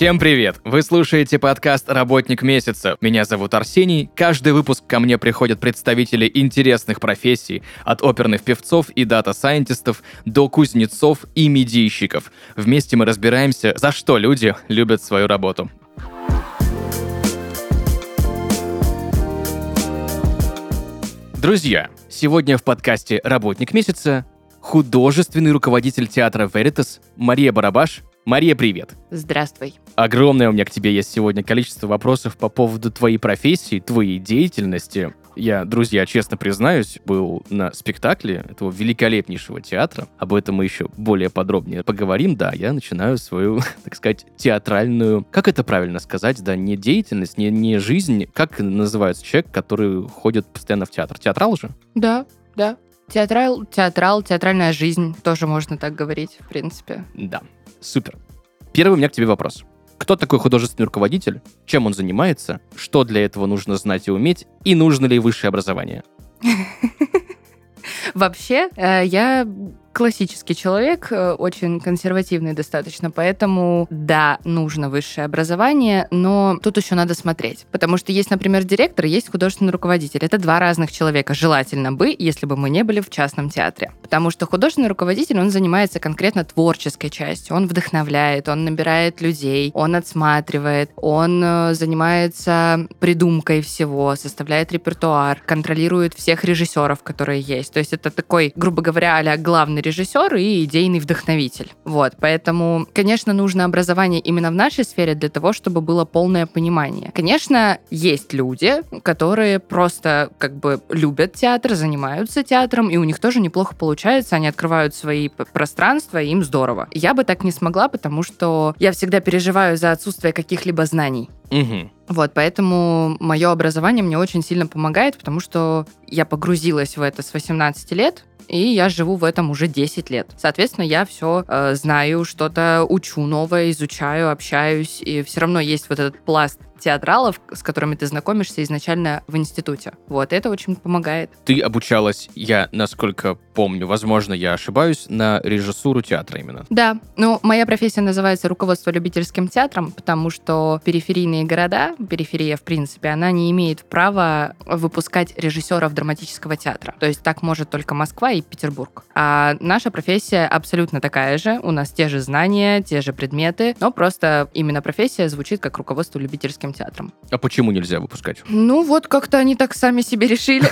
Всем привет! Вы слушаете подкаст «Работник месяца». Меня зовут Арсений. Каждый выпуск ко мне приходят представители интересных профессий, от оперных певцов и дата-сайентистов до кузнецов и медийщиков. Вместе мы разбираемся, за что люди любят свою работу. Друзья, сегодня в подкасте «Работник месяца» художественный руководитель театра Veritas Мария Барабаш. Мария, привет! Здравствуй. Огромное у меня к тебе есть сегодня количество вопросов по поводу твоей профессии, твоей деятельности. Я, друзья, честно признаюсь, был на спектакле этого великолепнейшего театра. Об этом мы еще более подробнее поговорим. Да, я начинаю свою, так сказать, театральную... Как это правильно сказать? Да, не деятельность, не, не жизнь. Как называется человек, который ходит постоянно в театр? Театрал же? Да, да. Театрал, театрал, театральная жизнь, тоже можно так говорить, в принципе. Да. Супер. Первый у меня к тебе вопрос. Кто такой художественный руководитель? Чем он занимается? Что для этого нужно знать и уметь? И нужно ли высшее образование? Вообще, э, я классический человек, э, очень консервативный достаточно, поэтому да, нужно высшее образование, но тут еще надо смотреть. Потому что есть, например, директор, есть художественный руководитель. Это два разных человека. Желательно бы, если бы мы не были в частном театре. Потому что художественный руководитель, он занимается конкретно творческой частью. Он вдохновляет, он набирает людей, он отсматривает, он э, занимается придумкой всего, составляет репертуар, контролирует всех режиссеров, которые есть. То есть это такой, грубо говоря, а главный режиссер и идейный вдохновитель. Вот, поэтому, конечно, нужно образование именно в нашей сфере для того, чтобы было полное понимание. Конечно, есть люди, которые просто как бы любят театр, занимаются театром, и у них тоже неплохо получается, они открывают свои пространства, и им здорово. Я бы так не смогла, потому что я всегда переживаю за отсутствие каких-либо знаний. Угу. Вот, поэтому мое образование мне очень сильно помогает, потому что я погрузилась в это с 18 лет, и я живу в этом уже 10 лет. Соответственно, я все э, знаю, что-то учу новое, изучаю, общаюсь, и все равно есть вот этот пласт театралов, с которыми ты знакомишься изначально в институте. Вот, это очень помогает. Ты обучалась, я, насколько помню, возможно, я ошибаюсь, на режиссуру театра именно. Да, ну, моя профессия называется руководство любительским театром, потому что периферийные города, периферия, в принципе, она не имеет права выпускать режиссеров драматического театра. То есть так может только Москва и Петербург. А наша профессия абсолютно такая же. У нас те же знания, те же предметы, но просто именно профессия звучит как руководство любительским Мариинским театром. А почему нельзя выпускать? Ну вот как-то они так сами себе решили.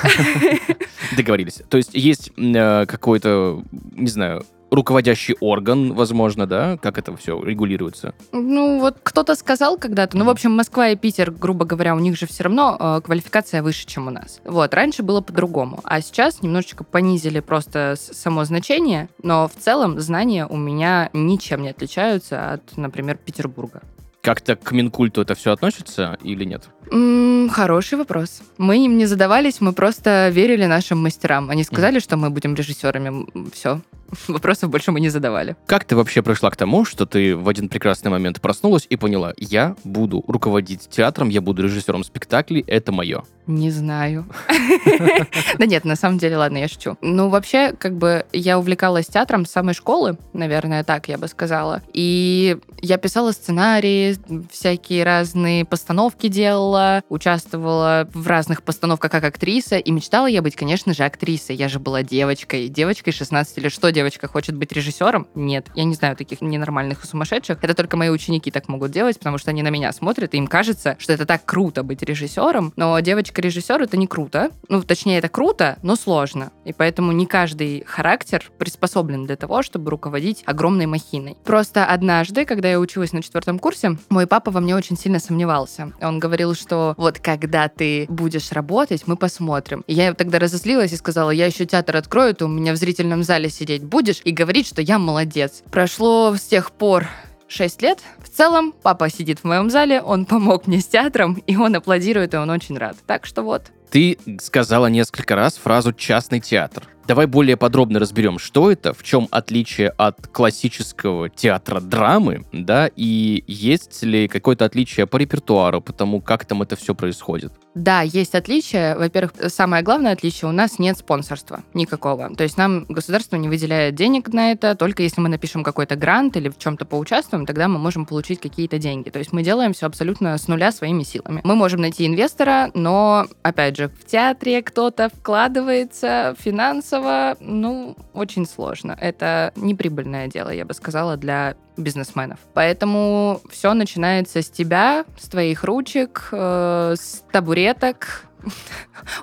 Договорились. То есть есть э, какой-то, не знаю, руководящий орган, возможно, да? Как это все регулируется? Ну, вот кто-то сказал когда-то, ну, в общем, Москва и Питер, грубо говоря, у них же все равно э, квалификация выше, чем у нас. Вот, раньше было по-другому, а сейчас немножечко понизили просто само значение, но в целом знания у меня ничем не отличаются от, например, Петербурга. Как-то к Минкульту это все относится или нет? М-м, хороший вопрос. Мы им не задавались, мы просто верили нашим мастерам. Они сказали, mm. что мы будем режиссерами. Все. Вопросов больше мы не задавали. Как ты вообще пришла к тому, что ты в один прекрасный момент проснулась и поняла, я буду руководить театром, я буду режиссером спектаклей, это мое? Не знаю. Да нет, на самом деле, ладно, я шучу. Ну, вообще, как бы я увлекалась театром с самой школы, наверное, так я бы сказала. И я писала сценарии, всякие разные постановки делала, участвовала в разных постановках как актриса, и мечтала я быть, конечно же, актрисой. Я же была девочкой. Девочкой 16 лет. Что девочка хочет быть режиссером? Нет. Я не знаю таких ненормальных и сумасшедших. Это только мои ученики так могут делать, потому что они на меня смотрят, и им кажется, что это так круто быть режиссером, но девочка режиссер это не круто. Ну, точнее, это круто, но сложно. И поэтому не каждый характер приспособлен для того, чтобы руководить огромной махиной. Просто однажды, когда я училась на четвертом курсе, мой папа во мне очень сильно сомневался. Он говорил, что вот когда ты будешь работать, мы посмотрим. И я тогда разозлилась и сказала, я еще театр открою, ты у меня в зрительном зале сидеть будешь и говорить, что я молодец. Прошло с тех пор 6 лет. В целом, папа сидит в моем зале, он помог мне с театром, и он аплодирует, и он очень рад. Так что вот. Ты сказала несколько раз фразу «частный театр». Давай более подробно разберем, что это, в чем отличие от классического театра драмы, да, и есть ли какое-то отличие по репертуару, потому как там это все происходит. Да, есть отличия. Во-первых, самое главное отличие, у нас нет спонсорства никакого. То есть нам государство не выделяет денег на это, только если мы напишем какой-то грант или в чем-то поучаствуем, тогда мы можем получить какие-то деньги. То есть мы делаем все абсолютно с нуля своими силами. Мы можем найти инвестора, но, опять же, в театре кто-то вкладывается финансово, ну, очень сложно. Это неприбыльное дело, я бы сказала, для бизнесменов. Поэтому все начинается с тебя, с твоих ручек, э, с табуреток,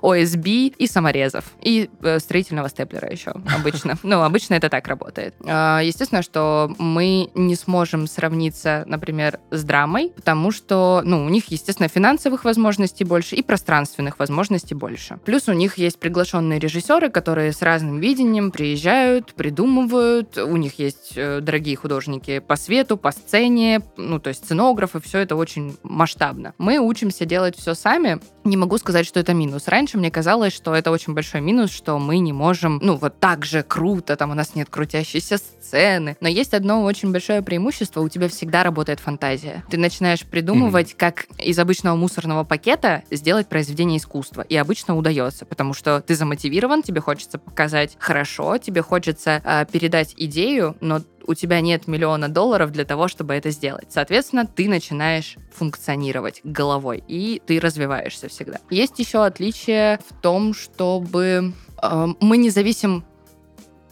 ОСБ и саморезов. И э, строительного степлера еще обычно. Ну, обычно это так работает. Э, естественно, что мы не сможем сравниться, например, с драмой, потому что, ну, у них, естественно, финансовых возможностей больше и пространственных возможностей больше. Плюс у них есть приглашенные режиссеры, которые с разным видением приезжают, придумывают. У них есть э, дорогие художники по свету, по сцене, ну, то есть сценографы, все это очень масштабно. Мы учимся делать все сами. Не могу сказать, что это минус. Раньше мне казалось, что это очень большой минус, что мы не можем, ну, вот так же круто, там у нас нет крутящейся сцены. Но есть одно очень большое преимущество, у тебя всегда работает фантазия. Ты начинаешь придумывать, mm-hmm. как из обычного мусорного пакета сделать произведение искусства. И обычно удается, потому что ты замотивирован, тебе хочется показать хорошо, тебе хочется э, передать идею, но у тебя нет миллиона долларов для того, чтобы это сделать. Соответственно, ты начинаешь функционировать головой, и ты развиваешься всегда. Есть еще отличие в том, чтобы э, мы не зависим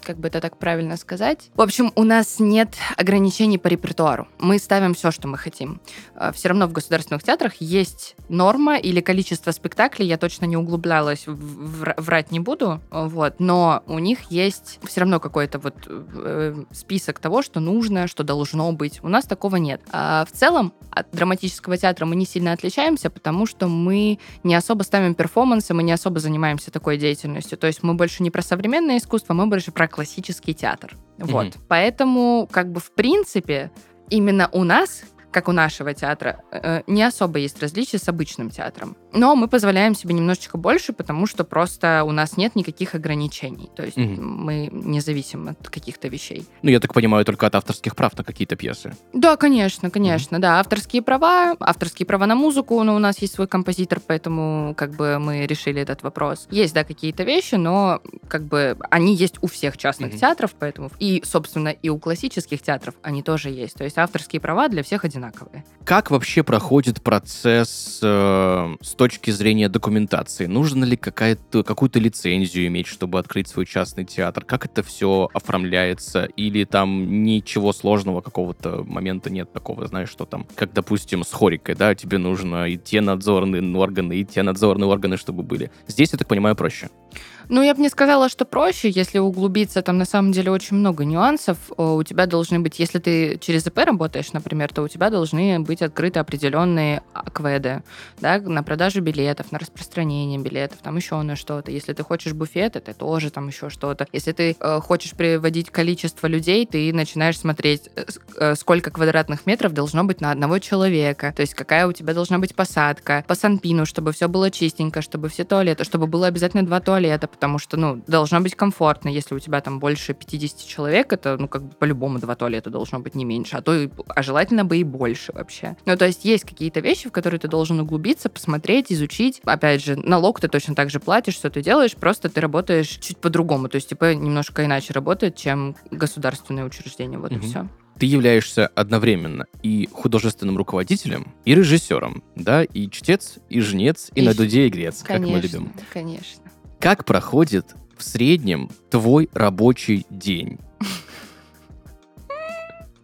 как бы это так правильно сказать. В общем, у нас нет ограничений по репертуару. Мы ставим все, что мы хотим. А, все равно в государственных театрах есть норма или количество спектаклей. Я точно не углублялась, врать не буду. Вот. Но у них есть все равно какой-то вот э, список того, что нужно, что должно быть. У нас такого нет. А в целом от драматического театра мы не сильно отличаемся, потому что мы не особо ставим перформансы, мы не особо занимаемся такой деятельностью. То есть мы больше не про современное искусство, мы больше про классический театр. Mm-hmm. Вот. Поэтому, как бы, в принципе, именно у нас как у нашего театра, э, не особо есть различия с обычным театром. Но мы позволяем себе немножечко больше, потому что просто у нас нет никаких ограничений. То есть угу. мы не зависим от каких-то вещей. Ну, я так понимаю, только от авторских прав на какие-то пьесы. Да, конечно, конечно, угу. да. Авторские права, авторские права на музыку, но у нас есть свой композитор, поэтому как бы мы решили этот вопрос. Есть, да, какие-то вещи, но как бы они есть у всех частных угу. театров, поэтому и, собственно, и у классических театров они тоже есть. То есть авторские права для всех одинаковые. Как вообще проходит процесс э, точки зрения документации? Нужно ли какая-то, какую-то лицензию иметь, чтобы открыть свой частный театр? Как это все оформляется? Или там ничего сложного, какого-то момента нет такого, знаешь, что там, как, допустим, с хорикой, да, тебе нужно и те надзорные органы, и те надзорные органы, чтобы были. Здесь, я так понимаю, проще. Ну, я бы не сказала, что проще, если углубиться, там на самом деле очень много нюансов. У тебя должны быть, если ты через ИП работаешь, например, то у тебя должны быть открыты определенные акведы, да, на продажу билетов, на распространение билетов, там еще на что-то. Если ты хочешь буфет, это тоже там еще что-то. Если ты э, хочешь приводить количество людей, ты начинаешь смотреть, э, э, сколько квадратных метров должно быть на одного человека, то есть какая у тебя должна быть посадка, по санпину, чтобы все было чистенько, чтобы все туалеты, чтобы было обязательно два туалета, потому что, ну, должно быть комфортно. Если у тебя там больше 50 человек, это, ну, как бы по-любому два туалета должно быть не меньше, а то, и, а желательно бы и больше вообще. Ну, то есть есть какие-то вещи, в которые ты должен углубиться, посмотреть, изучить. Опять же, налог ты точно так же платишь, что ты делаешь, просто ты работаешь чуть по-другому. То есть, типа, немножко иначе работает, чем государственное учреждение. Вот угу. и все ты являешься одновременно и художественным руководителем, и режиссером, да, и чтец, и жнец, и, и на дуде игрец, конечно, как мы любим. Конечно. Как проходит в среднем твой рабочий день?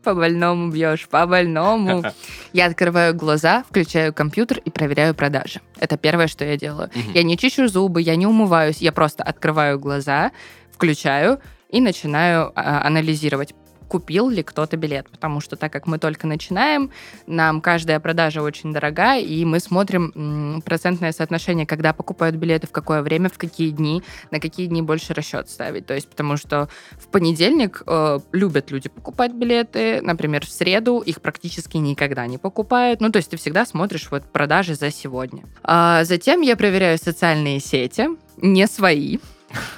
По больному бьешь, по больному. Я открываю глаза, включаю компьютер и проверяю продажи. Это первое, что я делаю. Я не чищу зубы, я не умываюсь, я просто открываю глаза, включаю и начинаю а, анализировать купил ли кто-то билет. Потому что так как мы только начинаем, нам каждая продажа очень дорога, и мы смотрим процентное соотношение, когда покупают билеты, в какое время, в какие дни, на какие дни больше расчет ставить. То есть потому что в понедельник э, любят люди покупать билеты, например, в среду их практически никогда не покупают. Ну, то есть ты всегда смотришь вот продажи за сегодня. А затем я проверяю социальные сети, не свои,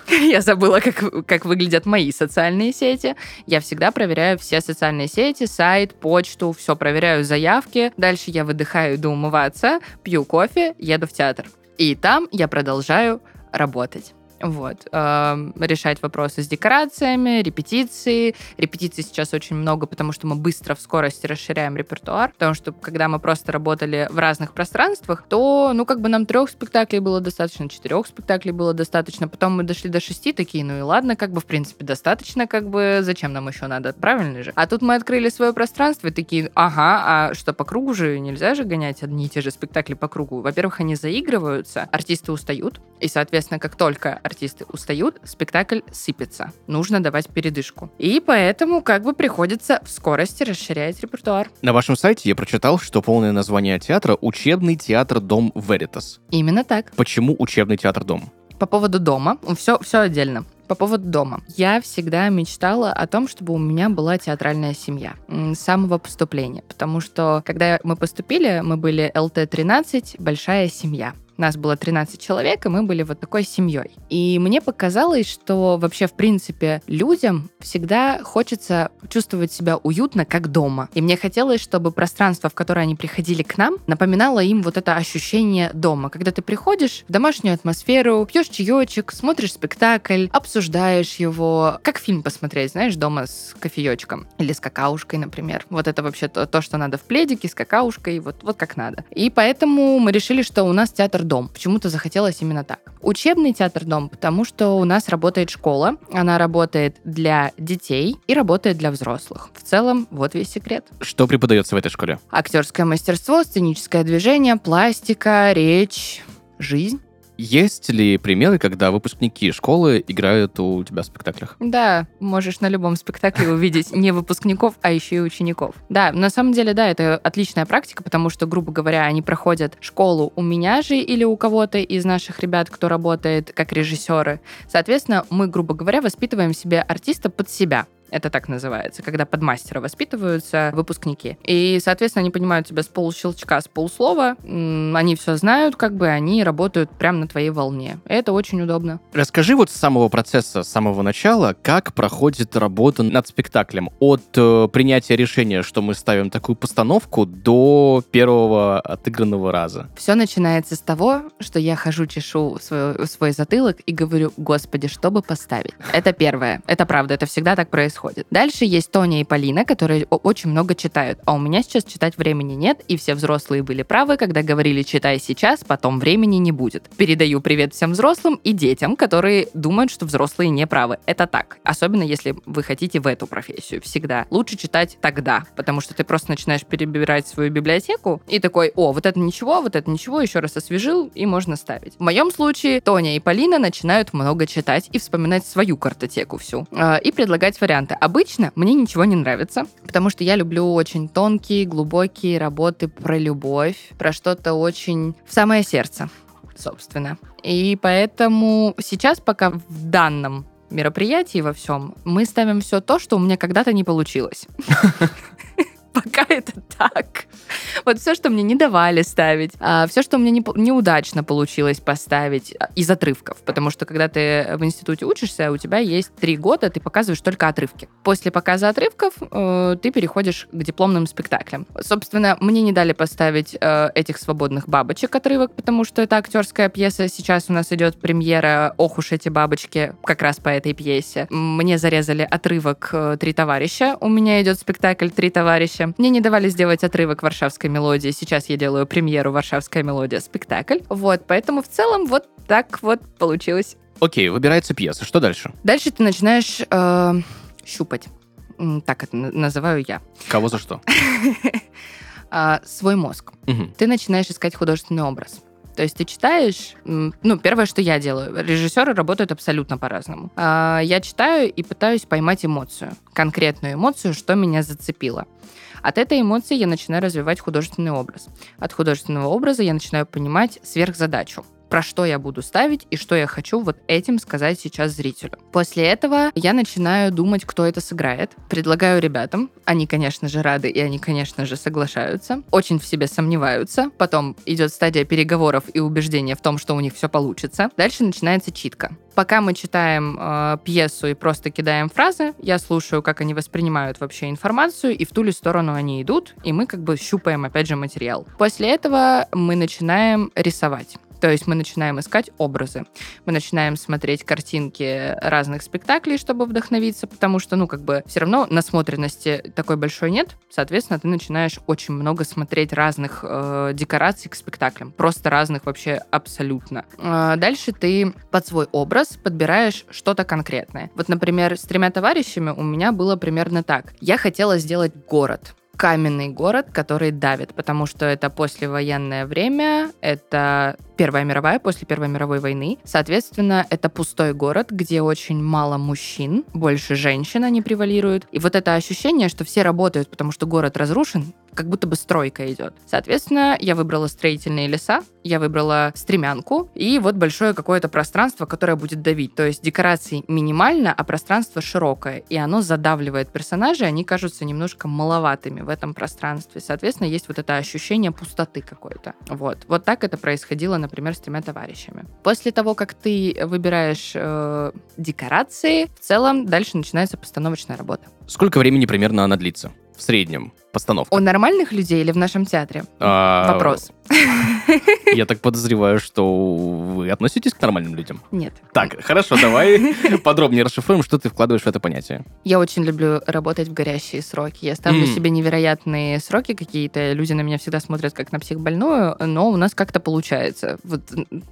я забыла, как, как выглядят мои социальные сети. Я всегда проверяю все социальные сети, сайт, почту, все проверяю заявки. Дальше я выдыхаю, иду умываться, пью кофе, еду в театр. И там я продолжаю работать. Вот. Эм, решать вопросы с декорациями, репетиции. Репетиций сейчас очень много, потому что мы быстро в скорости расширяем репертуар. Потому что когда мы просто работали в разных пространствах, то, ну, как бы нам трех спектаклей было достаточно, четырех спектаклей было достаточно. Потом мы дошли до шести, такие, ну и ладно, как бы, в принципе, достаточно, как бы, зачем нам еще надо, правильно же? А тут мы открыли свое пространство и такие, ага, а что, по кругу же нельзя же гонять одни и те же спектакли по кругу? Во-первых, они заигрываются, артисты устают, и, соответственно, как только артисты устают, спектакль сыпется. Нужно давать передышку. И поэтому как бы приходится в скорости расширять репертуар. На вашем сайте я прочитал, что полное название театра — учебный театр Дом Веритас. Именно так. Почему учебный театр Дом? По поводу дома, все, все отдельно. По поводу дома. Я всегда мечтала о том, чтобы у меня была театральная семья с самого поступления. Потому что, когда мы поступили, мы были ЛТ-13, большая семья. Нас было 13 человек, и мы были вот такой семьей. И мне показалось, что вообще, в принципе, людям всегда хочется чувствовать себя уютно, как дома. И мне хотелось, чтобы пространство, в которое они приходили к нам, напоминало им вот это ощущение дома. Когда ты приходишь в домашнюю атмосферу, пьешь чаечек, смотришь спектакль, обсуждаешь его, как фильм посмотреть, знаешь, дома с кофеечком или с какаушкой, например. Вот это вообще то, то что надо в пледике с какаушкой, вот, вот как надо. И поэтому мы решили, что у нас театр дом. Почему-то захотелось именно так. Учебный театр дом, потому что у нас работает школа, она работает для детей и работает для взрослых. В целом, вот весь секрет. Что преподается в этой школе? Актерское мастерство, сценическое движение, пластика, речь, жизнь. Есть ли примеры, когда выпускники школы играют у тебя в спектаклях? Да, можешь на любом спектакле увидеть не выпускников, а еще и учеников. Да, на самом деле, да, это отличная практика, потому что, грубо говоря, они проходят школу у меня же или у кого-то из наших ребят, кто работает как режиссеры. Соответственно, мы, грубо говоря, воспитываем себе артиста под себя. Это так называется, когда под мастера воспитываются выпускники. И, соответственно, они понимают тебя с полущелчка, с полуслова. Они все знают, как бы они работают прямо на твоей волне. Это очень удобно. Расскажи вот с самого процесса, с самого начала, как проходит работа над спектаклем. От э, принятия решения, что мы ставим такую постановку, до первого отыгранного раза. Все начинается с того, что я хожу, чешу свой, свой затылок и говорю, господи, что бы поставить? Это первое. Это правда, это всегда так происходит. Дальше есть Тоня и Полина, которые очень много читают. А у меня сейчас читать времени нет, и все взрослые были правы, когда говорили «читай сейчас, потом времени не будет». Передаю привет всем взрослым и детям, которые думают, что взрослые не правы. Это так. Особенно если вы хотите в эту профессию. Всегда. Лучше читать тогда, потому что ты просто начинаешь перебирать свою библиотеку и такой, о, вот это ничего, вот это ничего, еще раз освежил, и можно ставить. В моем случае Тоня и Полина начинают много читать и вспоминать свою картотеку всю. э, И предлагать варианты. Обычно мне ничего не нравится, потому что я люблю очень тонкие, глубокие работы про любовь, про что-то очень в самое сердце, собственно. И поэтому сейчас пока в данном мероприятии во всем мы ставим все то, что у меня когда-то не получилось. Пока это так. Вот все, что мне не давали ставить, все, что меня не неудачно получилось поставить а, из отрывков. Потому что когда ты в институте учишься, у тебя есть три года, ты показываешь только отрывки. После показа отрывков э, ты переходишь к дипломным спектаклям. Собственно, мне не дали поставить э, этих свободных бабочек отрывок, потому что это актерская пьеса. Сейчас у нас идет премьера «Ох уж эти бабочки» как раз по этой пьесе. Мне зарезали отрывок э, «Три товарища». У меня идет спектакль «Три товарища». Мне не давали сделать отрывок «Варшавской мелодии». Сейчас я делаю премьеру «Варшавская мелодия» спектакль. Вот, поэтому в целом вот так вот получилось. Окей, выбирается пьеса. Что дальше? Дальше ты начинаешь э, щупать. Так это называю я. Кого за что? А, свой мозг. Ты начинаешь искать художественный образ. То есть ты читаешь, ну, первое, что я делаю, режиссеры работают абсолютно по-разному. А, Я читаю и пытаюсь поймать эмоцию, конкретную эмоцию, что меня зацепило. От этой эмоции я начинаю развивать художественный образ. От художественного образа я начинаю понимать сверхзадачу про что я буду ставить и что я хочу вот этим сказать сейчас зрителю. После этого я начинаю думать, кто это сыграет. Предлагаю ребятам. Они, конечно же, рады, и они, конечно же, соглашаются. Очень в себе сомневаются. Потом идет стадия переговоров и убеждения в том, что у них все получится. Дальше начинается читка. Пока мы читаем э, пьесу и просто кидаем фразы, я слушаю, как они воспринимают вообще информацию, и в ту ли сторону они идут, и мы как бы щупаем, опять же, материал. После этого мы начинаем рисовать. То есть мы начинаем искать образы. Мы начинаем смотреть картинки разных спектаклей, чтобы вдохновиться, потому что, ну, как бы, все равно насмотренности такой большой нет. Соответственно, ты начинаешь очень много смотреть разных э, декораций к спектаклям. Просто разных вообще абсолютно. Э, дальше ты под свой образ подбираешь что-то конкретное. Вот, например, с тремя товарищами у меня было примерно так. Я хотела сделать город каменный город, который давит, потому что это послевоенное время, это Первая мировая, после Первой мировой войны. Соответственно, это пустой город, где очень мало мужчин, больше женщин они превалируют. И вот это ощущение, что все работают, потому что город разрушен, как будто бы стройка идет. Соответственно, я выбрала строительные леса, я выбрала стремянку и вот большое какое-то пространство, которое будет давить. То есть декораций минимально, а пространство широкое. И оно задавливает персонажей, они кажутся немножко маловатыми в этом пространстве. Соответственно, есть вот это ощущение пустоты какой-то. Вот. Вот так это происходило, например, с тремя товарищами. После того, как ты выбираешь э, декорации, в целом дальше начинается постановочная работа. Сколько времени примерно она длится? В среднем постановка. У нормальных людей или в нашем театре? А, Вопрос. Я так подозреваю, что вы относитесь к нормальным людям. Нет. Так, хорошо, давай подробнее расшифруем, что ты вкладываешь в это понятие. Я очень люблю работать в горящие сроки. Я ставлю себе невероятные сроки какие-то. Люди на меня всегда смотрят как на психбольную, но у нас как-то получается. Вот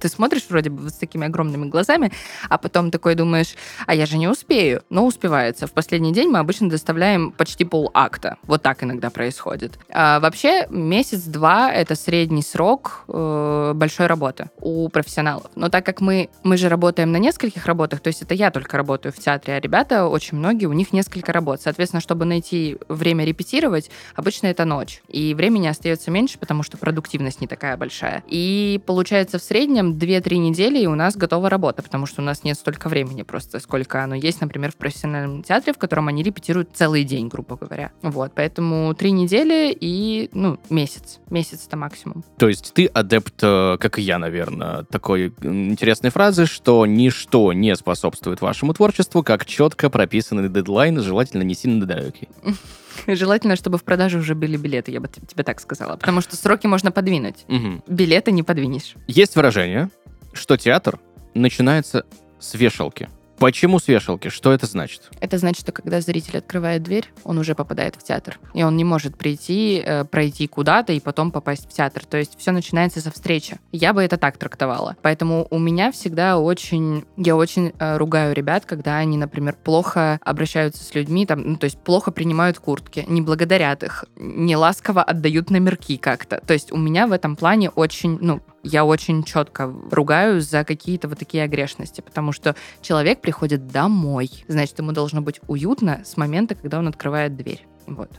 ты смотришь вроде бы с такими огромными глазами, а потом такой думаешь, а я же не успею. Но успевается. В последний день мы обычно доставляем почти пол акта. Вот так иногда происходит. А вообще месяц-два — это средний срок э, большой работы у профессионалов. Но так как мы, мы же работаем на нескольких работах, то есть это я только работаю в театре, а ребята, очень многие, у них несколько работ. Соответственно, чтобы найти время репетировать, обычно это ночь. И времени остается меньше, потому что продуктивность не такая большая. И получается в среднем 2-3 недели, и у нас готова работа, потому что у нас нет столько времени просто, сколько оно есть, например, в профессиональном театре, в котором они репетируют целый день, грубо говоря. Вот, поэтому 3 недели и, ну, месяц. Месяц это максимум. То есть ты адепт, э, как и я, наверное, такой интересной фразы, что ничто не способствует вашему творчеству, как четко прописанный дедлайн, желательно не сильно далекий. Желательно, чтобы в продаже уже были билеты, я бы тебе так сказала. Потому что сроки можно подвинуть. Билеты не подвинешь. Есть выражение, что театр начинается с вешалки. Почему с вешалки? Что это значит? Это значит, что когда зритель открывает дверь, он уже попадает в театр. И он не может прийти, э, пройти куда-то и потом попасть в театр. То есть все начинается со встречи. Я бы это так трактовала. Поэтому у меня всегда очень... Я очень э, ругаю ребят, когда они, например, плохо обращаются с людьми, там, ну, то есть плохо принимают куртки, не благодарят их, не ласково отдают номерки как-то. То есть у меня в этом плане очень, ну, я очень четко ругаю за какие-то вот такие огрешности, потому что человек приходит домой, значит, ему должно быть уютно с момента, когда он открывает дверь. Вот.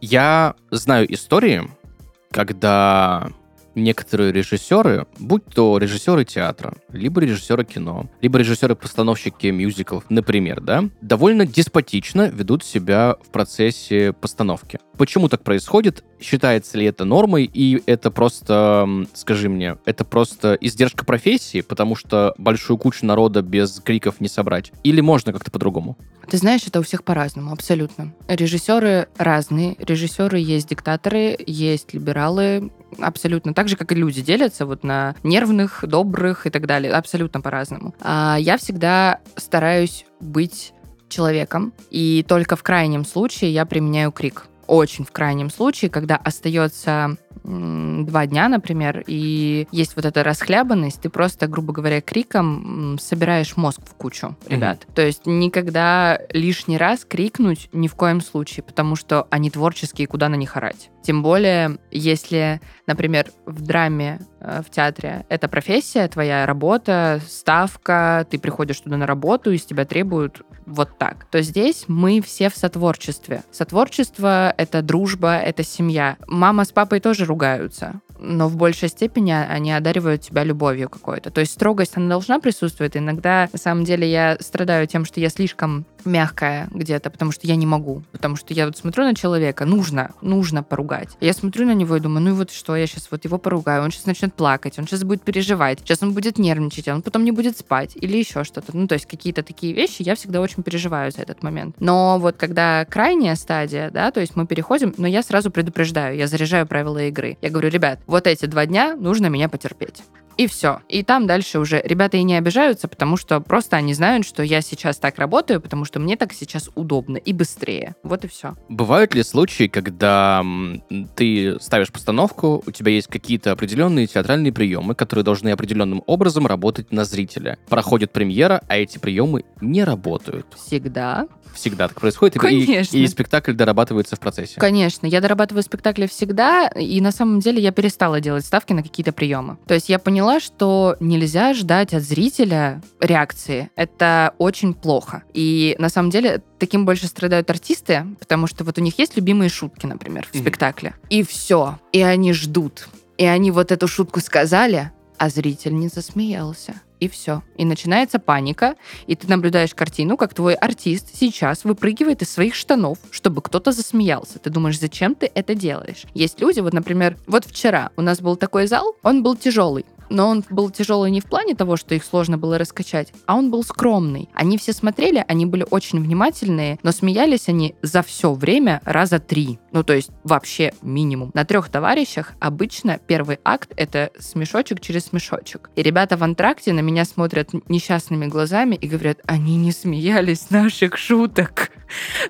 Я знаю истории, когда некоторые режиссеры, будь то режиссеры театра, либо режиссеры кино, либо режиссеры-постановщики мюзиклов, например, да, довольно деспотично ведут себя в процессе постановки. Почему так происходит? Считается ли это нормой? И это просто, скажи мне, это просто издержка профессии, потому что большую кучу народа без криков не собрать? Или можно как-то по-другому? Ты знаешь, это у всех по-разному, абсолютно. Режиссеры разные. Режиссеры есть диктаторы, есть либералы, абсолютно так же, как и люди делятся вот на нервных, добрых и так далее. Абсолютно по-разному. А я всегда стараюсь быть человеком, и только в крайнем случае я применяю крик. Очень в крайнем случае, когда остается два дня, например, и есть вот эта расхлябанность, ты просто, грубо говоря, криком собираешь мозг в кучу, ребят. То есть никогда лишний раз крикнуть ни в коем случае, потому что они творческие, куда на них орать. Тем более, если, например, в драме, э, в театре это профессия, твоя работа, ставка, ты приходишь туда на работу, и с тебя требуют вот так, то здесь мы все в сотворчестве. Сотворчество — это дружба, это семья. Мама с папой тоже ругаются, но в большей степени они одаривают тебя любовью какой-то. То есть строгость, она должна присутствовать. Иногда, на самом деле, я страдаю тем, что я слишком мягкая где-то, потому что я не могу. Потому что я вот смотрю на человека, нужно, нужно поругать. Я смотрю на него и думаю, ну и вот что, я сейчас вот его поругаю, он сейчас начнет плакать, он сейчас будет переживать, сейчас он будет нервничать, он потом не будет спать или еще что-то. Ну, то есть какие-то такие вещи, я всегда очень переживаю за этот момент. Но вот когда крайняя стадия, да, то есть мы переходим, но я сразу предупреждаю, я заряжаю правила игры. Я говорю, ребят, вот эти два дня нужно меня потерпеть. И все. И там дальше уже ребята и не обижаются, потому что просто они знают, что я сейчас так работаю, потому что мне так сейчас удобно и быстрее. Вот и все. Бывают ли случаи, когда ты ставишь постановку, у тебя есть какие-то определенные театральные приемы, которые должны определенным образом работать на зрителя. Проходит премьера, а эти приемы не работают. Всегда. Всегда так происходит, и- и, Конечно. и спектакль дорабатывается в процессе. Конечно, я дорабатываю спектакли всегда, и на самом деле я перестала делать ставки на какие-то приемы. То есть я поняла, что нельзя ждать от зрителя реакции. Это очень плохо. И на самом деле таким больше страдают артисты, потому что вот у них есть любимые шутки, например, в Мгм. спектакле. И все. И они ждут. И они вот эту шутку сказали, а зритель не засмеялся. И все. И начинается паника, и ты наблюдаешь картину, как твой артист сейчас выпрыгивает из своих штанов, чтобы кто-то засмеялся. Ты думаешь, зачем ты это делаешь? Есть люди, вот, например, вот вчера у нас был такой зал, он был тяжелый. Но он был тяжелый не в плане того, что их сложно было раскачать, а он был скромный. Они все смотрели, они были очень внимательные, но смеялись они за все время раза три. Ну, то есть вообще минимум. На трех товарищах обычно первый акт — это смешочек через смешочек. И ребята в антракте на меня смотрят несчастными глазами и говорят, они не смеялись наших шуток.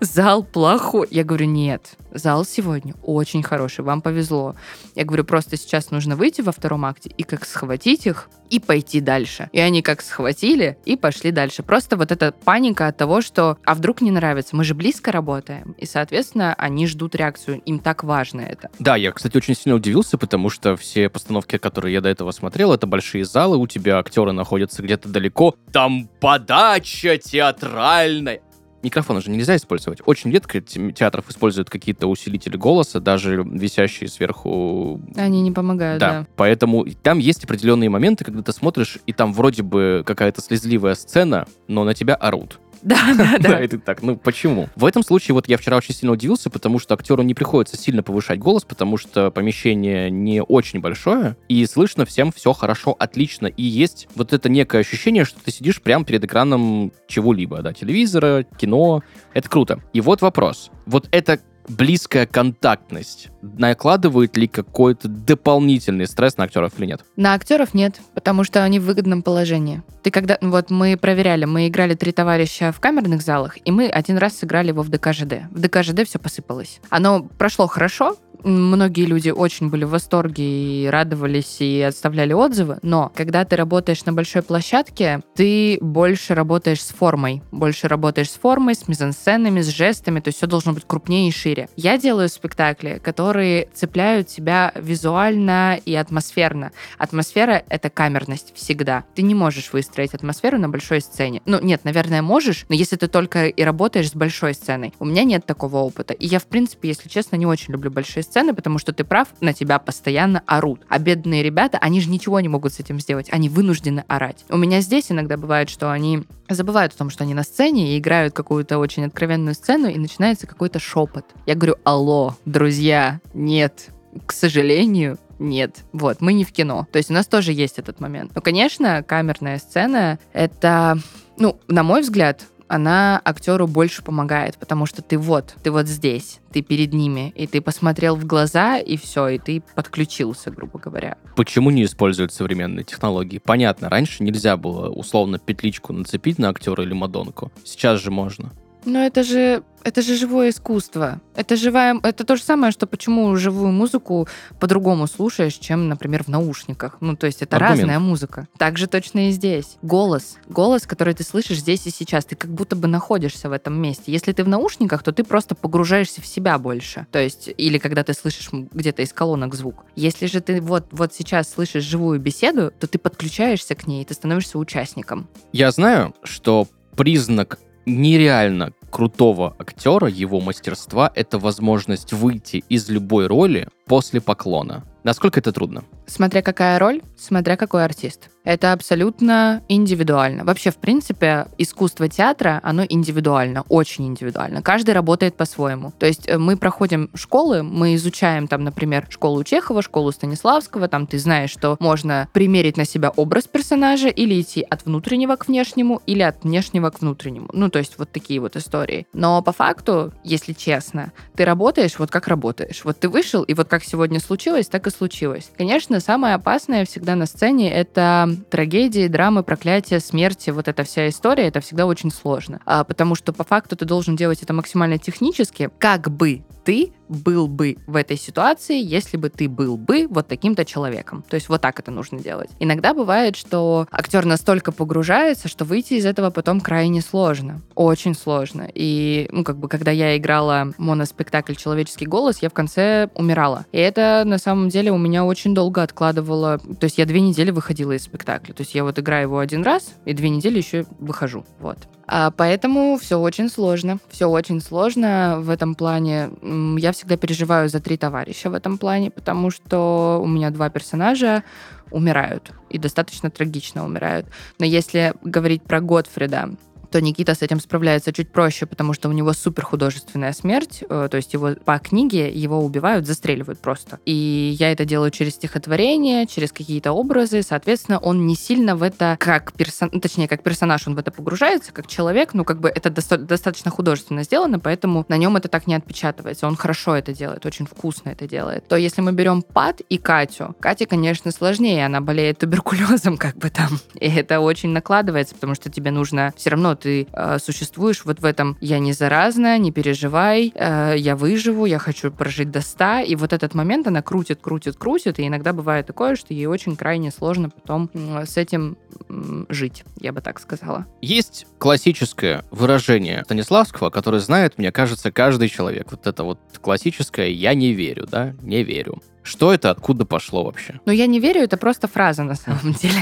Зал плохой. Я говорю, нет, зал сегодня очень хороший, вам повезло. Я говорю, просто сейчас нужно выйти во втором акте и как схватить их и пойти дальше. И они как схватили и пошли дальше. Просто вот эта паника от того, что а вдруг не нравится, мы же близко работаем. И, соответственно, они ждут реакцию, им так важно это. Да, я, кстати, очень сильно удивился, потому что все постановки, которые я до этого смотрел, это большие залы, у тебя актеры находятся где-то далеко. Там подача театральная. Микрофон уже нельзя использовать. Очень редко те- театров используют какие-то усилители голоса, даже висящие сверху Они не помогают, да. да. Поэтому там есть определенные моменты, когда ты смотришь, и там вроде бы какая-то слезливая сцена, но на тебя орут. Да, да, Да, и ты так, ну почему? В этом случае вот я вчера очень сильно удивился, потому что актеру не приходится сильно повышать голос, потому что помещение не очень большое, и слышно всем все хорошо, отлично. И есть вот это некое ощущение, что ты сидишь прямо перед экраном чего-либо, да, телевизора, кино. Это круто. И вот вопрос. Вот это близкая контактность накладывает ли какой-то дополнительный стресс на актеров или нет? На актеров нет, потому что они в выгодном положении. Ты когда... Вот мы проверяли, мы играли «Три товарища» в камерных залах, и мы один раз сыграли его в ДКЖД. В ДКЖД все посыпалось. Оно прошло хорошо, Многие люди очень были в восторге и радовались и отставляли отзывы, но когда ты работаешь на большой площадке, ты больше работаешь с формой, больше работаешь с формой, с мизансценами, с жестами, то есть все должно быть крупнее и шире. Я делаю спектакли, которые цепляют тебя визуально и атмосферно. Атмосфера — это камерность всегда. Ты не можешь выстроить атмосферу на большой сцене. Ну, нет, наверное, можешь, но если ты только и работаешь с большой сценой. У меня нет такого опыта. И я, в принципе, если честно, не очень люблю большие сцены, потому что ты прав, на тебя постоянно орут. А бедные ребята, они же ничего не могут с этим сделать. Они вынуждены орать. У меня здесь иногда бывает, что они забывают о том, что они на сцене и играют какую-то очень откровенную сцену, и начинается какой-то шепот. Я говорю, алло, друзья, нет, к сожалению, нет. Вот, мы не в кино. То есть у нас тоже есть этот момент. Но, конечно, камерная сцена — это, ну, на мой взгляд, она актеру больше помогает, потому что ты вот, ты вот здесь, ты перед ними, и ты посмотрел в глаза, и все, и ты подключился, грубо говоря. Почему не используют современные технологии? Понятно, раньше нельзя было условно петличку нацепить на актера или мадонку. Сейчас же можно. Но это же это же живое искусство. Это живая, это то же самое, что почему живую музыку по-другому слушаешь, чем, например, в наушниках. Ну, то есть это Аргумент. разная музыка. Так же точно и здесь. Голос, голос, который ты слышишь здесь и сейчас, ты как будто бы находишься в этом месте. Если ты в наушниках, то ты просто погружаешься в себя больше. То есть или когда ты слышишь где-то из колонок звук. Если же ты вот вот сейчас слышишь живую беседу, то ты подключаешься к ней, и ты становишься участником. Я знаю, что признак нереально крутого актера, его мастерства, это возможность выйти из любой роли после поклона. Насколько это трудно? Смотря какая роль, смотря какой артист. Это абсолютно индивидуально. Вообще, в принципе, искусство театра, оно индивидуально, очень индивидуально. Каждый работает по-своему. То есть э, мы проходим школы, мы изучаем там, например, школу Чехова, школу Станиславского, там ты знаешь, что можно примерить на себя образ персонажа или идти от внутреннего к внешнему, или от внешнего к внутреннему. Ну, то есть вот такие вот истории. Но по факту, если честно, ты работаешь вот как работаешь. Вот ты вышел, и вот как сегодня случилось, так и случилось. Конечно, самое опасное всегда на сцене — это трагедии, драмы, проклятия, смерти, вот эта вся история, это всегда очень сложно. А, потому что по факту ты должен делать это максимально технически, как бы ты был бы в этой ситуации, если бы ты был бы вот таким-то человеком. То есть вот так это нужно делать. Иногда бывает, что актер настолько погружается, что выйти из этого потом крайне сложно. Очень сложно. И, ну, как бы, когда я играла моноспектакль «Человеческий голос», я в конце умирала. И это, на самом деле, у меня очень долго откладывало... То есть я две недели выходила из спектакля. То есть я вот играю его один раз, и две недели еще выхожу. Вот. А поэтому все очень сложно. Все очень сложно в этом плане. Я всегда переживаю за три товарища в этом плане, потому что у меня два персонажа умирают. И достаточно трагично умирают. Но если говорить про Готфрида, то Никита с этим справляется чуть проще, потому что у него супер художественная смерть, э, то есть его по книге его убивают, застреливают просто. И я это делаю через стихотворение, через какие-то образы, соответственно, он не сильно в это как персон, ну, точнее, как персонаж, он в это погружается, как человек, ну, как бы это доста- достаточно художественно сделано, поэтому на нем это так не отпечатывается. Он хорошо это делает, очень вкусно это делает. То если мы берем Пат и Катю, Катя, конечно, сложнее, она болеет туберкулезом, как бы там, и это очень накладывается, потому что тебе нужно все равно ты э, существуешь вот в этом «я не заразна, не переживай, э, я выживу, я хочу прожить до 100», и вот этот момент она крутит, крутит, крутит, и иногда бывает такое, что ей очень крайне сложно потом с этим жить, я бы так сказала. Есть классическое выражение Станиславского, которое знает, мне кажется, каждый человек. Вот это вот классическое «я не верю», да? Не верю. Что это, откуда пошло вообще? Но я не верю, это просто фраза на самом деле.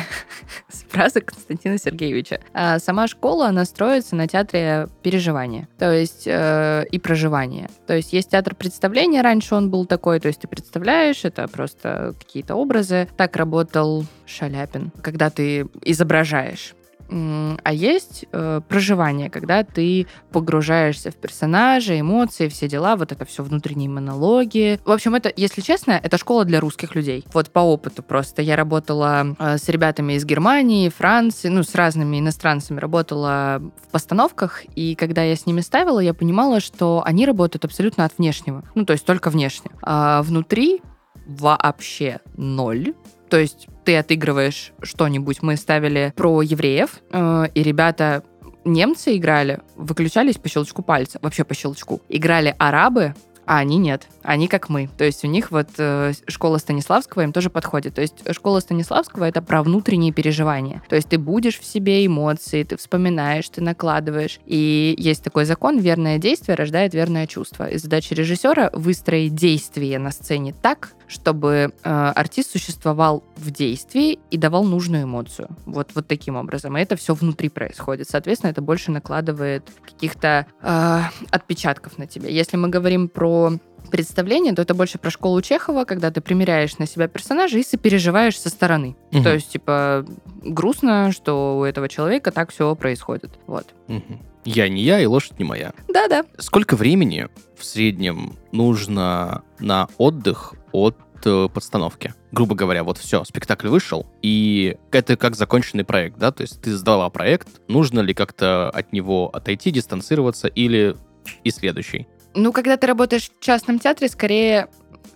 Фраза Константина Сергеевича. А Сама школа, она строится на театре переживания, то есть э, и проживания. То есть есть театр представления, раньше он был такой, то есть ты представляешь, это просто какие-то образы. Так работал Шаляпин, когда ты изображаешь. А есть э, проживание, когда ты погружаешься в персонажа, эмоции, все дела, вот это все внутренние монологи. В общем, это, если честно, это школа для русских людей. Вот по опыту просто. Я работала э, с ребятами из Германии, Франции, ну, с разными иностранцами, работала в постановках, и когда я с ними ставила, я понимала, что они работают абсолютно от внешнего. Ну, то есть только внешне. А внутри вообще ноль. То есть ты отыгрываешь что-нибудь. Мы ставили про евреев, э, и ребята немцы играли, выключались по щелчку пальца, вообще по щелчку. Играли арабы, а они нет. Они как мы. То есть у них вот э, школа Станиславского им тоже подходит. То есть школа Станиславского это про внутренние переживания. То есть ты будешь в себе эмоции, ты вспоминаешь, ты накладываешь. И есть такой закон, верное действие рождает верное чувство. И задача режиссера выстроить действие на сцене так, чтобы э, артист существовал в действии и давал нужную эмоцию. Вот, вот таким образом. И это все внутри происходит. Соответственно, это больше накладывает каких-то э, отпечатков на тебя. Если мы говорим про представление, то это больше про школу Чехова, когда ты примеряешь на себя персонажа и сопереживаешь со стороны. Мгм. То есть, типа, грустно, что у этого человека так все происходит. Вот. Мгм. Я не я, и лошадь не моя. Да-да. Сколько времени в среднем нужно на отдых от э, подстановки? Грубо говоря, вот все, спектакль вышел, и это как законченный проект, да? То есть ты сдала проект, нужно ли как-то от него отойти, дистанцироваться, или и следующий? Ну, когда ты работаешь в частном театре, скорее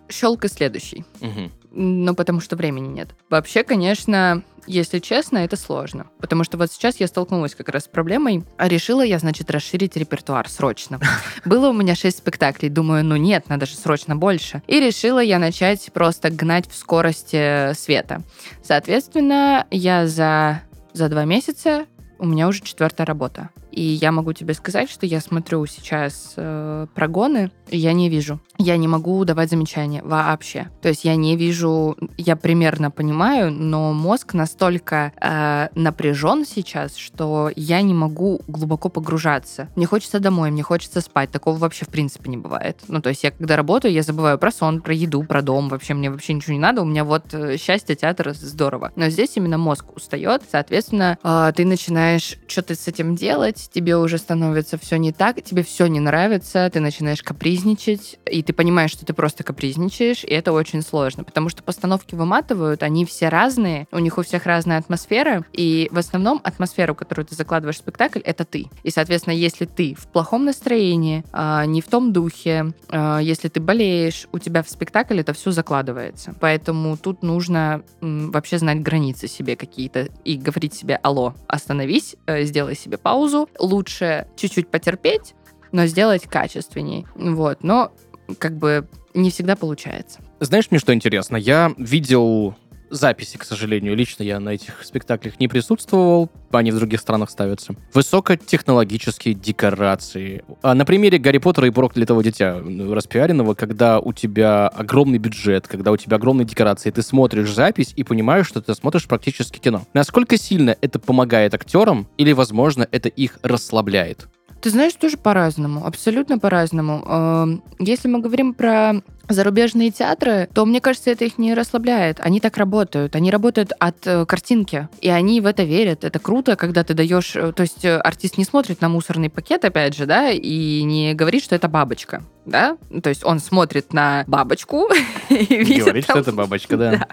щелк и следующий. Мгм. Ну, потому что времени нет. Вообще, конечно, если честно, это сложно. Потому что вот сейчас я столкнулась как раз с проблемой. А решила я, значит, расширить репертуар срочно. Было у меня шесть спектаклей. Думаю, ну нет, надо же срочно больше. И решила я начать просто гнать в скорости света. Соответственно, я за, за два месяца у меня уже четвертая работа. И я могу тебе сказать, что я смотрю сейчас э, прогоны, и я не вижу. Я не могу давать замечания вообще. То есть я не вижу, я примерно понимаю, но мозг настолько э, напряжен сейчас, что я не могу глубоко погружаться. Мне хочется домой, мне хочется спать. Такого вообще в принципе не бывает. Ну, то есть я когда работаю, я забываю про сон, про еду, про дом. Вообще мне вообще ничего не надо. У меня вот э, счастье, театр, здорово. Но здесь именно мозг устает. Соответственно, э, ты начинаешь что-то с этим делать, тебе уже становится все не так, тебе все не нравится, ты начинаешь капризничать, и ты понимаешь, что ты просто капризничаешь, и это очень сложно, потому что постановки выматывают, они все разные, у них у всех разная атмосфера, и в основном атмосферу, которую ты закладываешь в спектакль, это ты. И, соответственно, если ты в плохом настроении, а, не в том духе, а, если ты болеешь, у тебя в спектакль это все закладывается. Поэтому тут нужно вообще знать границы себе какие-то и говорить себе «Алло, остановись, э, сделай себе паузу, лучше чуть-чуть потерпеть, но сделать качественней. Вот, но как бы не всегда получается. Знаешь, мне что интересно? Я видел записи, к сожалению. Лично я на этих спектаклях не присутствовал, они в других странах ставятся. Высокотехнологические декорации. А на примере Гарри Поттера и Проклятого Дитя распиаренного, когда у тебя огромный бюджет, когда у тебя огромные декорации, ты смотришь запись и понимаешь, что ты смотришь практически кино. Насколько сильно это помогает актерам или, возможно, это их расслабляет? Ты знаешь, тоже по-разному, абсолютно по-разному. Эм, если мы говорим про зарубежные театры, то, мне кажется, это их не расслабляет. Они так работают. Они работают от э, картинки. И они в это верят. Это круто, когда ты даешь... Э, то есть э, артист не смотрит на мусорный пакет, опять же, да, и не говорит, что это бабочка. Да? То есть он смотрит на бабочку и видит... Говорит, там... что это бабочка, да. да.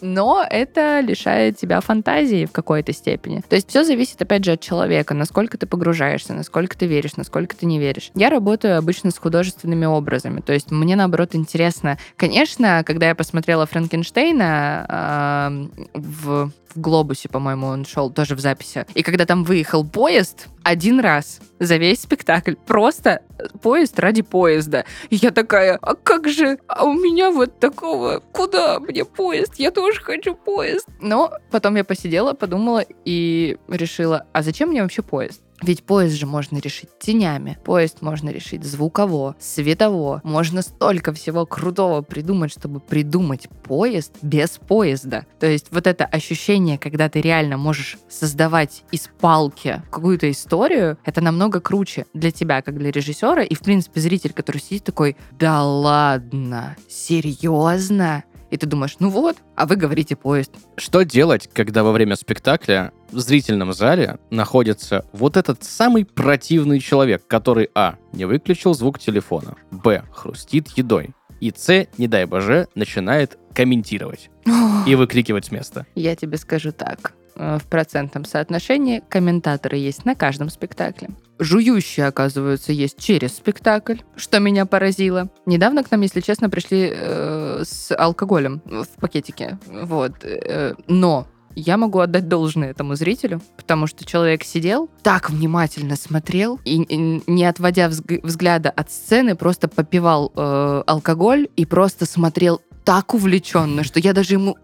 Но это лишает тебя фантазии в какой-то степени. То есть все зависит, опять же, от человека, насколько ты погружаешься, насколько ты веришь, насколько ты не веришь. Я работаю обычно с художественными образами. То есть мне, наоборот, интересно интересно. Конечно, когда я посмотрела Франкенштейна э, в, в Глобусе, по-моему, он шел тоже в записи, и когда там выехал поезд один раз за весь спектакль, просто поезд ради поезда. И я такая, а как же, а у меня вот такого, куда мне поезд? Я тоже хочу поезд. Но потом я посидела, подумала и решила, а зачем мне вообще поезд? Ведь поезд же можно решить тенями, поезд можно решить звуково, светово. Можно столько всего крутого придумать, чтобы придумать поезд без поезда. То есть вот это ощущение, когда ты реально можешь создавать из палки какую-то историю, это намного круче для тебя, как для режиссера, и, в принципе, зритель, который сидит такой, да ладно, серьезно? И ты думаешь, ну вот, а вы говорите поезд. Что делать, когда во время спектакля в зрительном зале находится вот этот самый противный человек, который а. не выключил звук телефона, б. хрустит едой, и С, не дай боже, начинает комментировать и выкрикивать с места. Я тебе скажу так. Э, в процентном соотношении комментаторы есть на каждом спектакле. Жующие, оказывается, есть через спектакль, что меня поразило. Недавно к нам, если честно, пришли э, с алкоголем в пакетике. Вот. Э, но я могу отдать должное этому зрителю, потому что человек сидел, так внимательно смотрел и, и не отводя взгляда от сцены, просто попивал э, алкоголь и просто смотрел так увлеченно, что я даже ему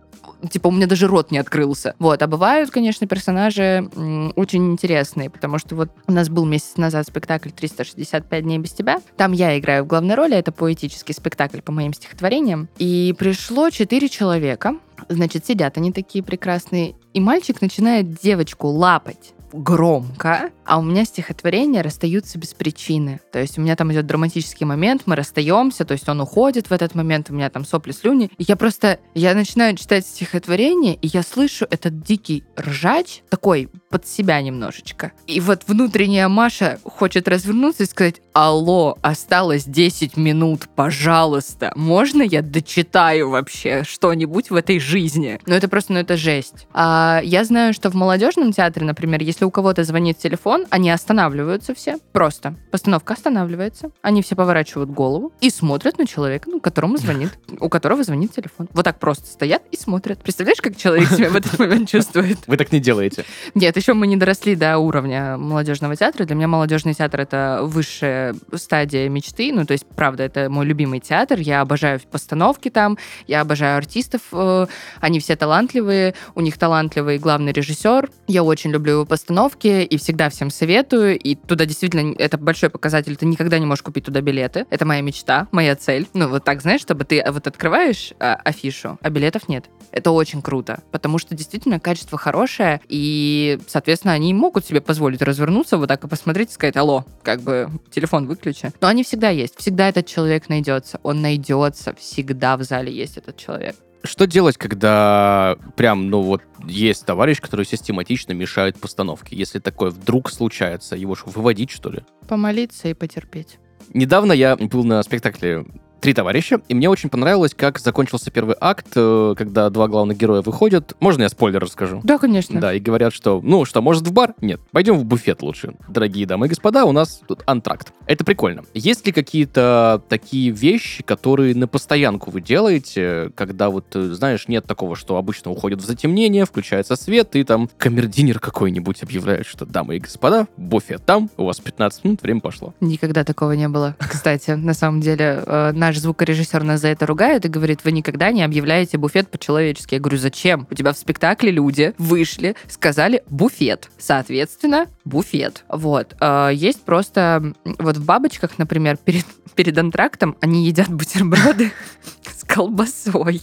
типа, у меня даже рот не открылся. Вот, а бывают, конечно, персонажи очень интересные, потому что вот у нас был месяц назад спектакль «365 дней без тебя». Там я играю в главной роли, это поэтический спектакль по моим стихотворениям. И пришло четыре человека, значит, сидят они такие прекрасные, и мальчик начинает девочку лапать громко, а у меня стихотворения расстаются без причины. То есть у меня там идет драматический момент, мы расстаемся, то есть он уходит в этот момент, у меня там сопли, слюни. И я просто, я начинаю читать стихотворение, и я слышу этот дикий ржач, такой под себя немножечко. И вот внутренняя Маша хочет развернуться и сказать, алло, осталось 10 минут, пожалуйста, можно я дочитаю вообще что-нибудь в этой жизни? Ну это просто, ну это жесть. А, я знаю, что в молодежном театре, например, если если у кого-то звонит телефон, они останавливаются все. Просто. Постановка останавливается. Они все поворачивают голову и смотрят на человека, ну, которому звонит, у которого звонит телефон. Вот так просто стоят и смотрят. Представляешь, как человек себя в этот момент чувствует? Вы так не делаете. Нет, еще мы не доросли до уровня молодежного театра. Для меня молодежный театр это высшая стадия мечты. Ну, то есть, правда, это мой любимый театр. Я обожаю постановки там, я обожаю артистов. э, Они все талантливые, у них талантливый главный режиссер. Я очень люблю его постановки и всегда всем советую. И туда действительно это большой показатель. Ты никогда не можешь купить туда билеты. Это моя мечта, моя цель. Ну, вот так, знаешь, чтобы ты вот открываешь а, афишу, а билетов нет. Это очень круто, потому что действительно качество хорошее, и, соответственно, они могут себе позволить развернуться вот так и посмотреть и сказать, алло, как бы телефон выключи. Но они всегда есть, всегда этот человек найдется. Он найдется, всегда в зале есть этот человек. Что делать, когда прям, ну вот, есть товарищ, который систематично мешает постановке? Если такое вдруг случается, его что, выводить, что ли? Помолиться и потерпеть. Недавно я был на спектакле «Три товарища», и мне очень понравилось, как закончился первый акт, э, когда два главных героя выходят. Можно я спойлер расскажу? Да, конечно. Да, и говорят, что, ну что, может, в бар? Нет, пойдем в буфет лучше. Дорогие дамы и господа, у нас тут антракт. Это прикольно. Есть ли какие-то такие вещи, которые на постоянку вы делаете, когда вот, э, знаешь, нет такого, что обычно уходят в затемнение, включается свет, и там камердинер какой-нибудь объявляет, что, дамы и господа, буфет там, у вас 15 минут, время пошло. Никогда такого не было. Кстати, на самом деле, э, наш звукорежиссер нас за это ругает и говорит, вы никогда не объявляете буфет по-человечески. Я говорю, зачем? У тебя в спектакле люди вышли, сказали буфет. Соответственно, буфет. Вот. Э, Есть просто... Вот в «Бабочках», например, перед, перед антрактом они едят бутерброды с колбасой.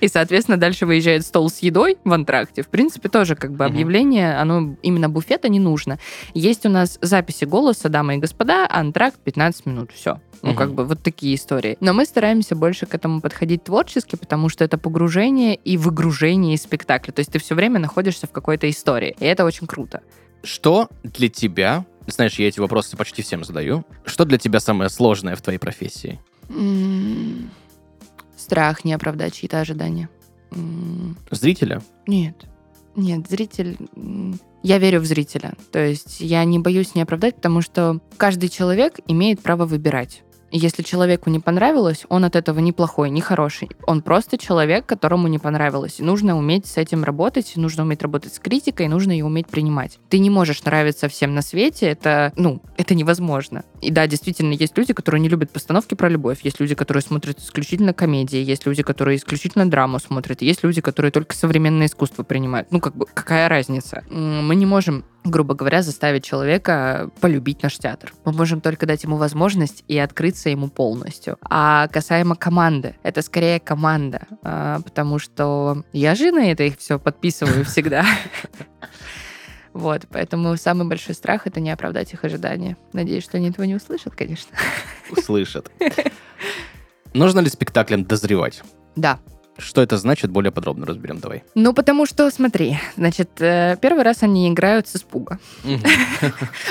И, соответственно, дальше выезжает стол с едой в антракте. В принципе, тоже как бы объявление, оно именно буфета не нужно. Есть у нас записи голоса, дамы и господа, антракт 15 минут, все. Ну, как бы вот такие истории. Но мы стараемся больше к этому подходить творчески, потому что это погружение и выгружение из спектакля. То есть ты все время находишься в какой-то истории. И это очень круто. Что для тебя, знаешь, я эти вопросы почти всем задаю, что для тебя самое сложное в твоей профессии? Страх не оправдать чьи-то ожидания. Зрителя? Нет. Нет, зритель... Я верю в зрителя. То есть я не боюсь не оправдать, потому что каждый человек имеет право выбирать. Если человеку не понравилось, он от этого не плохой, не хороший. Он просто человек, которому не понравилось. И нужно уметь с этим работать, нужно уметь работать с критикой, нужно ее уметь принимать. Ты не можешь нравиться всем на свете, это, ну, это невозможно. И да, действительно, есть люди, которые не любят постановки про любовь, есть люди, которые смотрят исключительно комедии, есть люди, которые исключительно драму смотрят, есть люди, которые только современное искусство принимают. Ну, как бы, какая разница? Мы не можем грубо говоря, заставить человека полюбить наш театр. Мы можем только дать ему возможность и открыться ему полностью. А касаемо команды, это скорее команда, а, потому что я же на это их все подписываю всегда. Вот, поэтому самый большой страх — это не оправдать их ожидания. Надеюсь, что они этого не услышат, конечно. Услышат. Нужно ли спектаклям дозревать? Да. Что это значит, более подробно разберем, давай. Ну, потому что, смотри, значит, э, первый раз они играют с испуга.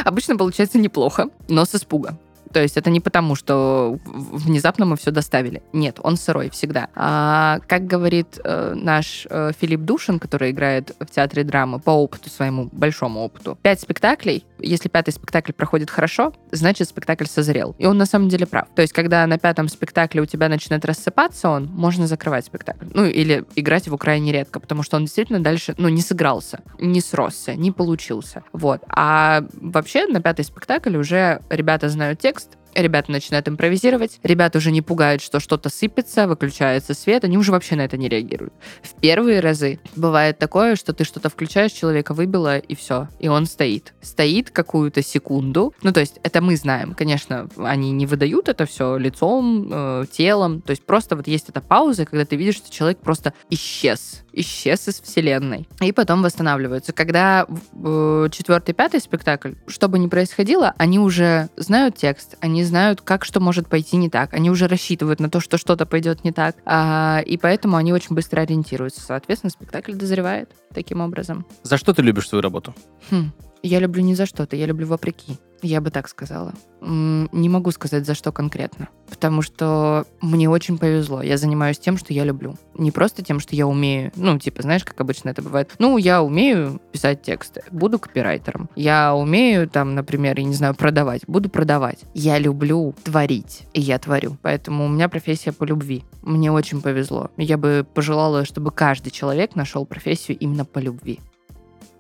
Обычно получается неплохо, но с испуга. То есть это не потому, что внезапно мы все доставили. Нет, он сырой всегда. А, как говорит э, наш э, Филипп Душин, который играет в театре драмы по опыту своему, большому опыту, пять спектаклей, если пятый спектакль проходит хорошо, значит спектакль созрел. И он на самом деле прав. То есть когда на пятом спектакле у тебя начинает рассыпаться он, можно закрывать спектакль. Ну или играть его крайне редко, потому что он действительно дальше, ну, не сыгрался, не сросся, не получился. Вот. А вообще на пятый спектакль уже ребята знают текст, Ребята начинают импровизировать, ребята уже не пугают, что что-то сыпется, выключается свет, они уже вообще на это не реагируют. В первые разы бывает такое, что ты что-то включаешь, человека выбило, и все, и он стоит. Стоит какую-то секунду, ну то есть это мы знаем, конечно, они не выдают это все лицом, э, телом, то есть просто вот есть эта пауза, когда ты видишь, что человек просто исчез, исчез из вселенной, и потом восстанавливаются. Когда э, четвертый, пятый спектакль, что бы ни происходило, они уже знают текст, они знают, как что может пойти не так, они уже рассчитывают на то, что что-то пойдет не так, а, и поэтому они очень быстро ориентируются. Соответственно, спектакль дозревает таким образом. За что ты любишь свою работу? Хм. Я люблю не за что-то, я люблю вопреки. Я бы так сказала. Не могу сказать, за что конкретно. Потому что мне очень повезло. Я занимаюсь тем, что я люблю. Не просто тем, что я умею. Ну, типа, знаешь, как обычно это бывает. Ну, я умею писать тексты. Буду копирайтером. Я умею, там, например, я не знаю, продавать. Буду продавать. Я люблю творить. И я творю. Поэтому у меня профессия по любви. Мне очень повезло. Я бы пожелала, чтобы каждый человек нашел профессию именно по любви.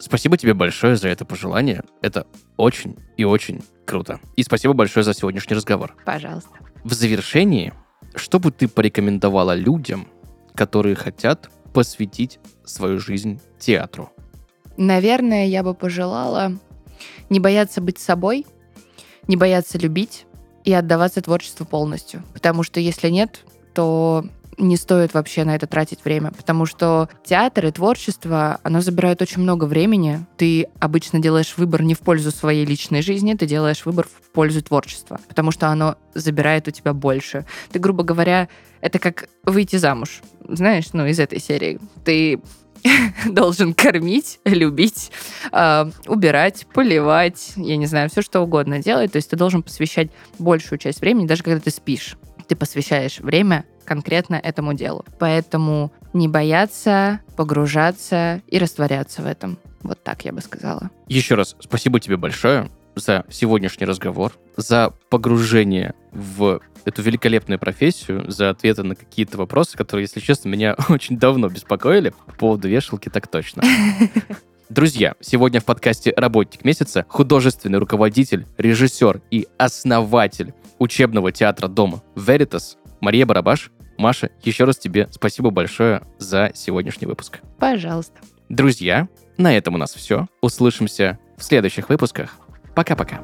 Спасибо тебе большое за это пожелание. Это очень и очень круто. И спасибо большое за сегодняшний разговор. Пожалуйста. В завершении, что бы ты порекомендовала людям, которые хотят посвятить свою жизнь театру? Наверное, я бы пожелала не бояться быть собой, не бояться любить и отдаваться творчеству полностью. Потому что если нет, то не стоит вообще на это тратить время, потому что театр и творчество, оно забирает очень много времени. Ты обычно делаешь выбор не в пользу своей личной жизни, ты делаешь выбор в пользу творчества, потому что оно забирает у тебя больше. Ты, грубо говоря, это как выйти замуж, знаешь, ну, из этой серии. Ты должен кормить, любить, э, убирать, поливать, я не знаю, все что угодно делать. То есть ты должен посвящать большую часть времени, даже когда ты спишь. Ты посвящаешь время конкретно этому делу. Поэтому не бояться, погружаться и растворяться в этом. Вот так я бы сказала. Еще раз спасибо тебе большое за сегодняшний разговор, за погружение в эту великолепную профессию, за ответы на какие-то вопросы, которые, если честно, меня очень давно беспокоили. По поводу вешалки так точно. Друзья, сегодня в подкасте «Работник месяца» художественный руководитель, режиссер и основатель учебного театра дома Veritas Мария Барабаш. Маша, еще раз тебе спасибо большое за сегодняшний выпуск. Пожалуйста. Друзья, на этом у нас все. Услышимся в следующих выпусках. Пока-пока.